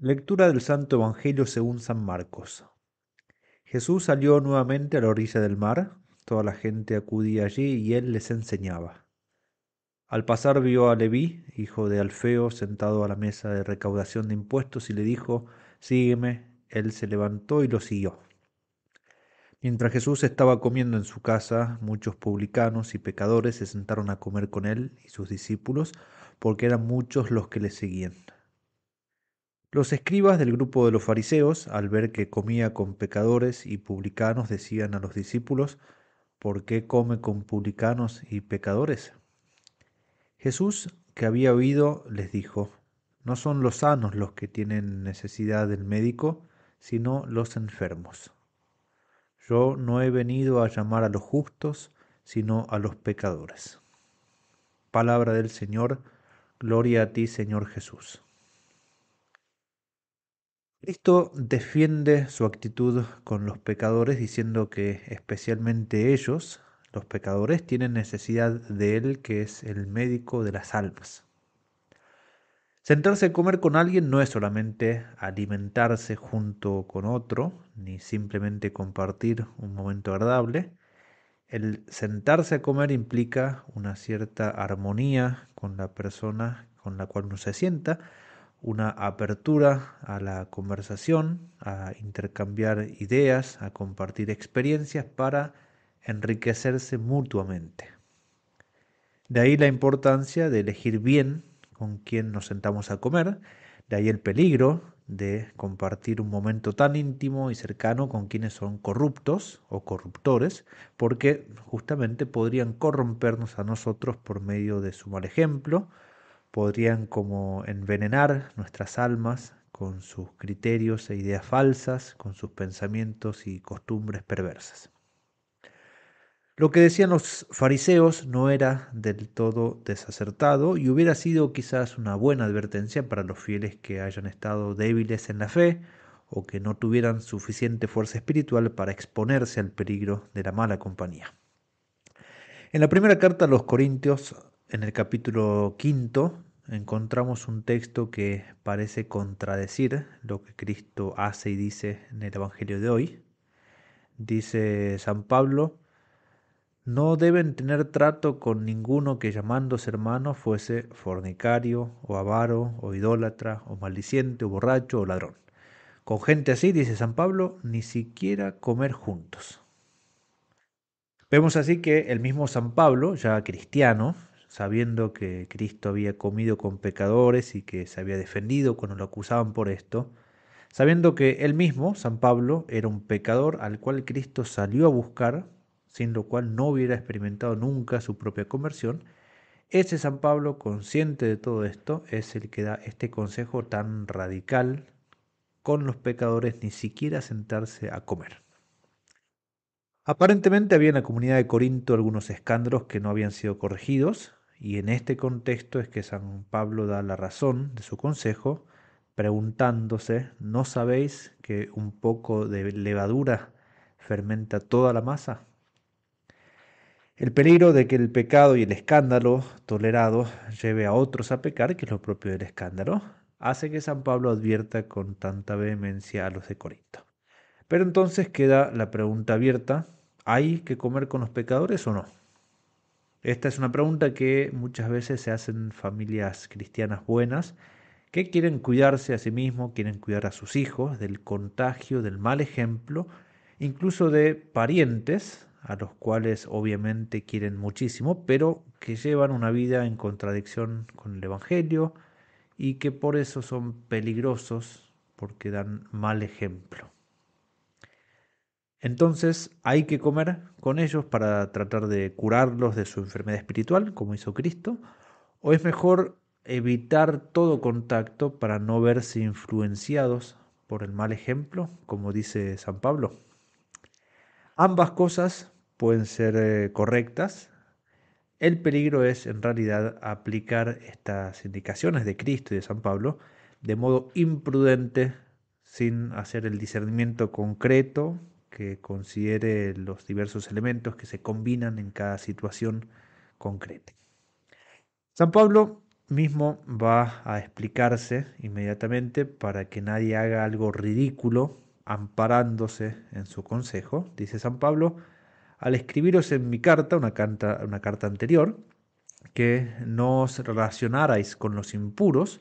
Lectura del Santo Evangelio según San Marcos. Jesús salió nuevamente a la orilla del mar, toda la gente acudía allí y él les enseñaba. Al pasar vio a Leví, hijo de Alfeo, sentado a la mesa de recaudación de impuestos y le dijo, Sígueme. Él se levantó y lo siguió. Mientras Jesús estaba comiendo en su casa, muchos publicanos y pecadores se sentaron a comer con él y sus discípulos, porque eran muchos los que le seguían. Los escribas del grupo de los fariseos, al ver que comía con pecadores y publicanos, decían a los discípulos, ¿por qué come con publicanos y pecadores? Jesús, que había oído, les dijo, no son los sanos los que tienen necesidad del médico, sino los enfermos. Yo no he venido a llamar a los justos, sino a los pecadores. Palabra del Señor, gloria a ti, Señor Jesús. Cristo defiende su actitud con los pecadores diciendo que especialmente ellos, los pecadores, tienen necesidad de Él que es el médico de las almas. Sentarse a comer con alguien no es solamente alimentarse junto con otro, ni simplemente compartir un momento agradable. El sentarse a comer implica una cierta armonía con la persona con la cual uno se sienta, una apertura a la conversación, a intercambiar ideas, a compartir experiencias para enriquecerse mutuamente. De ahí la importancia de elegir bien con quién nos sentamos a comer, de ahí el peligro de compartir un momento tan íntimo y cercano con quienes son corruptos o corruptores, porque justamente podrían corrompernos a nosotros por medio de su mal ejemplo, podrían como envenenar nuestras almas con sus criterios e ideas falsas, con sus pensamientos y costumbres perversas. Lo que decían los fariseos no era del todo desacertado y hubiera sido quizás una buena advertencia para los fieles que hayan estado débiles en la fe o que no tuvieran suficiente fuerza espiritual para exponerse al peligro de la mala compañía. En la primera carta a los Corintios, en el capítulo quinto, encontramos un texto que parece contradecir lo que Cristo hace y dice en el Evangelio de hoy. Dice San Pablo, no deben tener trato con ninguno que llamándose hermano fuese fornicario o avaro o idólatra o maldiciente o borracho o ladrón. Con gente así, dice San Pablo, ni siquiera comer juntos. Vemos así que el mismo San Pablo, ya cristiano, sabiendo que Cristo había comido con pecadores y que se había defendido cuando lo acusaban por esto, sabiendo que él mismo, San Pablo, era un pecador al cual Cristo salió a buscar, sin lo cual no hubiera experimentado nunca su propia conversión, ese San Pablo, consciente de todo esto, es el que da este consejo tan radical con los pecadores ni siquiera sentarse a comer. Aparentemente había en la comunidad de Corinto algunos escándalos que no habían sido corregidos, y en este contexto es que San Pablo da la razón de su consejo, preguntándose, ¿no sabéis que un poco de levadura fermenta toda la masa? El peligro de que el pecado y el escándalo tolerado lleve a otros a pecar, que es lo propio del escándalo, hace que San Pablo advierta con tanta vehemencia a los de Corinto. Pero entonces queda la pregunta abierta, ¿hay que comer con los pecadores o no? Esta es una pregunta que muchas veces se hacen familias cristianas buenas que quieren cuidarse a sí mismos, quieren cuidar a sus hijos del contagio, del mal ejemplo, incluso de parientes a los cuales obviamente quieren muchísimo, pero que llevan una vida en contradicción con el Evangelio y que por eso son peligrosos porque dan mal ejemplo. Entonces hay que comer con ellos para tratar de curarlos de su enfermedad espiritual, como hizo Cristo, o es mejor evitar todo contacto para no verse influenciados por el mal ejemplo, como dice San Pablo. Ambas cosas pueden ser eh, correctas. El peligro es en realidad aplicar estas indicaciones de Cristo y de San Pablo de modo imprudente, sin hacer el discernimiento concreto que considere los diversos elementos que se combinan en cada situación concreta. San Pablo mismo va a explicarse inmediatamente para que nadie haga algo ridículo amparándose en su consejo. Dice San Pablo, al escribiros en mi carta, una carta, anterior, que no os relacionarais con los impuros,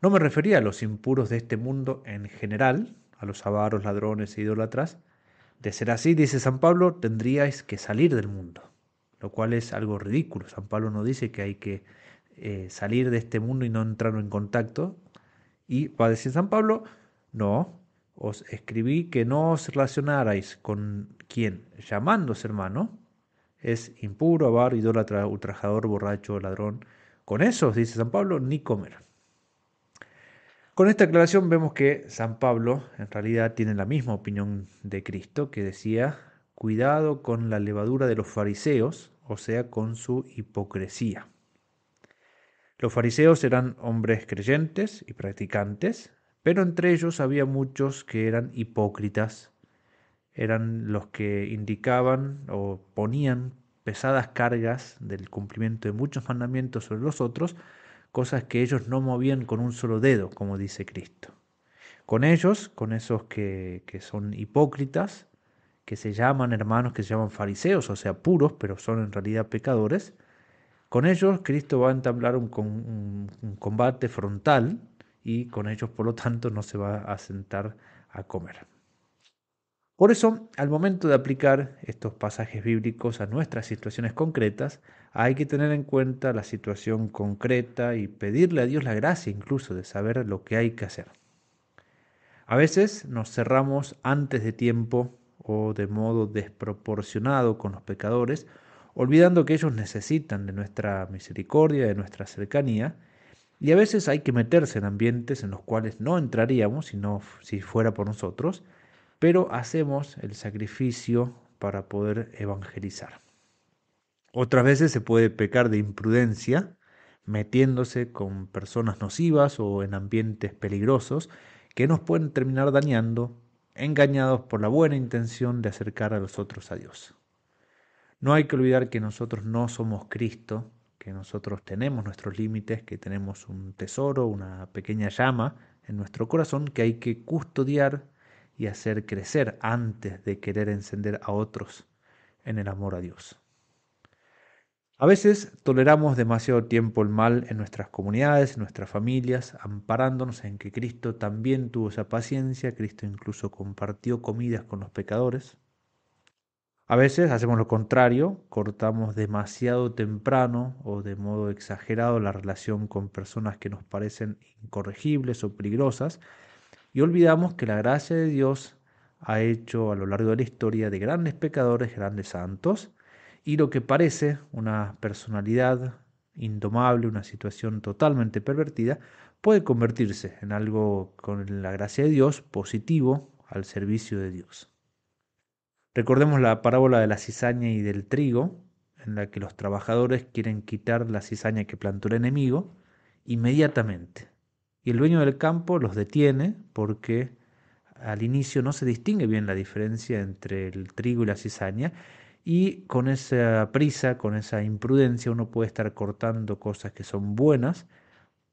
no me refería a los impuros de este mundo en general, a los avaros, ladrones e idólatras. De ser así, dice San Pablo, tendríais que salir del mundo, lo cual es algo ridículo. San Pablo no dice que hay que eh, salir de este mundo y no entrar en contacto. Y va a decir San Pablo, no, os escribí que no os relacionarais con quien, llamándose hermano, es impuro, avaro, idólatra, ultrajador, borracho, ladrón. Con esos, dice San Pablo, ni comer. Con esta aclaración vemos que San Pablo en realidad tiene la misma opinión de Cristo, que decía, cuidado con la levadura de los fariseos, o sea, con su hipocresía. Los fariseos eran hombres creyentes y practicantes, pero entre ellos había muchos que eran hipócritas, eran los que indicaban o ponían pesadas cargas del cumplimiento de muchos mandamientos sobre los otros, cosas que ellos no movían con un solo dedo, como dice Cristo. Con ellos, con esos que, que son hipócritas, que se llaman hermanos, que se llaman fariseos, o sea, puros, pero son en realidad pecadores, con ellos Cristo va a entablar un, combate frontal y con ellos, por lo tanto, no se va a sentar a comer. Por eso, al momento de aplicar estos pasajes bíblicos a nuestras situaciones concretas, hay que tener en cuenta la situación concreta y pedirle a Dios la gracia incluso de saber lo que hay que hacer. A veces nos cerramos antes de tiempo o de modo desproporcionado con los pecadores olvidando que ellos necesitan de nuestra misericordia, de nuestra cercanía, y a veces hay que meterse en ambientes en los cuales no entraríamos sino si fuera por nosotros, pero hacemos el sacrificio para poder evangelizar. Otras veces se puede pecar de imprudencia, metiéndose con personas nocivas o en ambientes peligrosos que nos pueden terminar dañando, engañados por la buena intención de acercar a los otros a Dios. No hay que olvidar que nosotros no somos Cristo, que nosotros tenemos nuestros límites, que tenemos un tesoro, una pequeña llama en nuestro corazón que hay que custodiar y hacer crecer antes de querer encender a otros en el amor a Dios. A veces toleramos demasiado tiempo el mal en nuestras comunidades, en nuestras familias, amparándonos en que Cristo también tuvo esa paciencia, Cristo incluso compartió comidas con los pecadores. A veces hacemos lo contrario, cortamos demasiado temprano o de modo exagerado la relación con personas que nos parecen incorregibles o peligrosas y olvidamos que la gracia de Dios ha hecho a lo largo de la historia de grandes pecadores, grandes santos, y lo que parece una personalidad indomable, una situación totalmente pervertida, puede convertirse en algo con la gracia de Dios positivo al servicio de Dios. Recordemos la parábola de la cizaña y del trigo, en la que los trabajadores quieren quitar la cizaña que plantó el enemigo inmediatamente. Y el dueño del campo los detiene porque al inicio no se distingue bien la diferencia entre el trigo y la cizaña y con esa prisa, con esa imprudencia uno puede estar cortando cosas que son buenas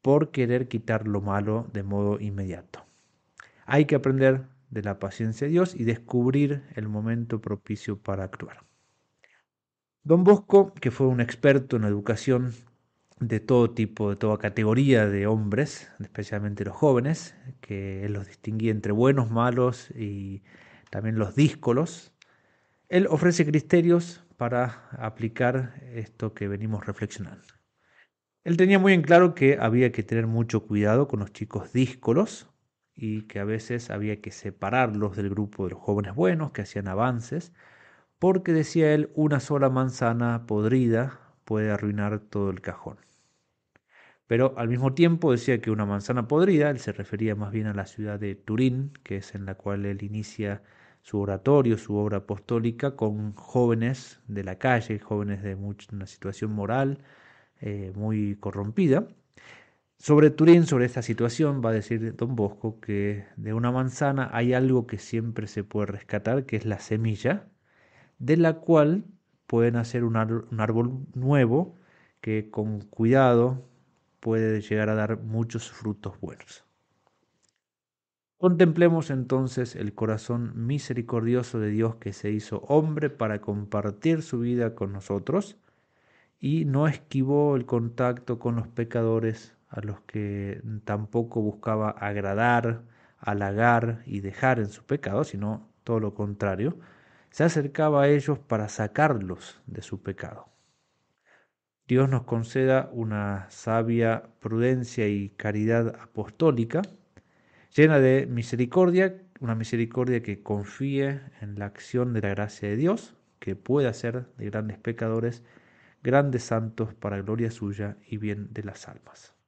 por querer quitar lo malo de modo inmediato. Hay que aprender de la paciencia de Dios y descubrir el momento propicio para actuar. Don Bosco, que fue un experto en educación de todo tipo, de toda categoría de hombres, especialmente los jóvenes, que los distinguía entre buenos, malos y también los díscolos, él ofrece criterios para aplicar esto que venimos reflexionando. Él tenía muy en claro que había que tener mucho cuidado con los chicos díscolos, y que a veces había que separarlos del grupo de los jóvenes buenos que hacían avances, porque decía él, una sola manzana podrida puede arruinar todo el cajón. Pero al mismo tiempo decía que una manzana podrida, él se refería más bien a la ciudad de Turín, que es en la cual él inicia su oratorio, su obra apostólica, con jóvenes de la calle, jóvenes de una situación moral eh, muy corrompida, sobre Turín, sobre esta situación, va a decir Don Bosco que de una manzana hay algo que siempre se puede rescatar, que es la semilla, de la cual pueden hacer un, árbol nuevo que con cuidado, puede llegar a dar muchos frutos buenos. Contemplemos entonces el corazón misericordioso de Dios que se hizo hombre para compartir su vida con nosotros y no esquivó el contacto con los pecadores a los que tampoco buscaba agradar, halagar y dejar en su pecado, sino todo lo contrario, se acercaba a ellos para sacarlos de su pecado. Dios nos conceda una sabia prudencia y caridad apostólica, llena de misericordia, una misericordia que confíe en la acción de la gracia de Dios, que puede hacer de grandes pecadores grandes santos para gloria suya y bien de las almas.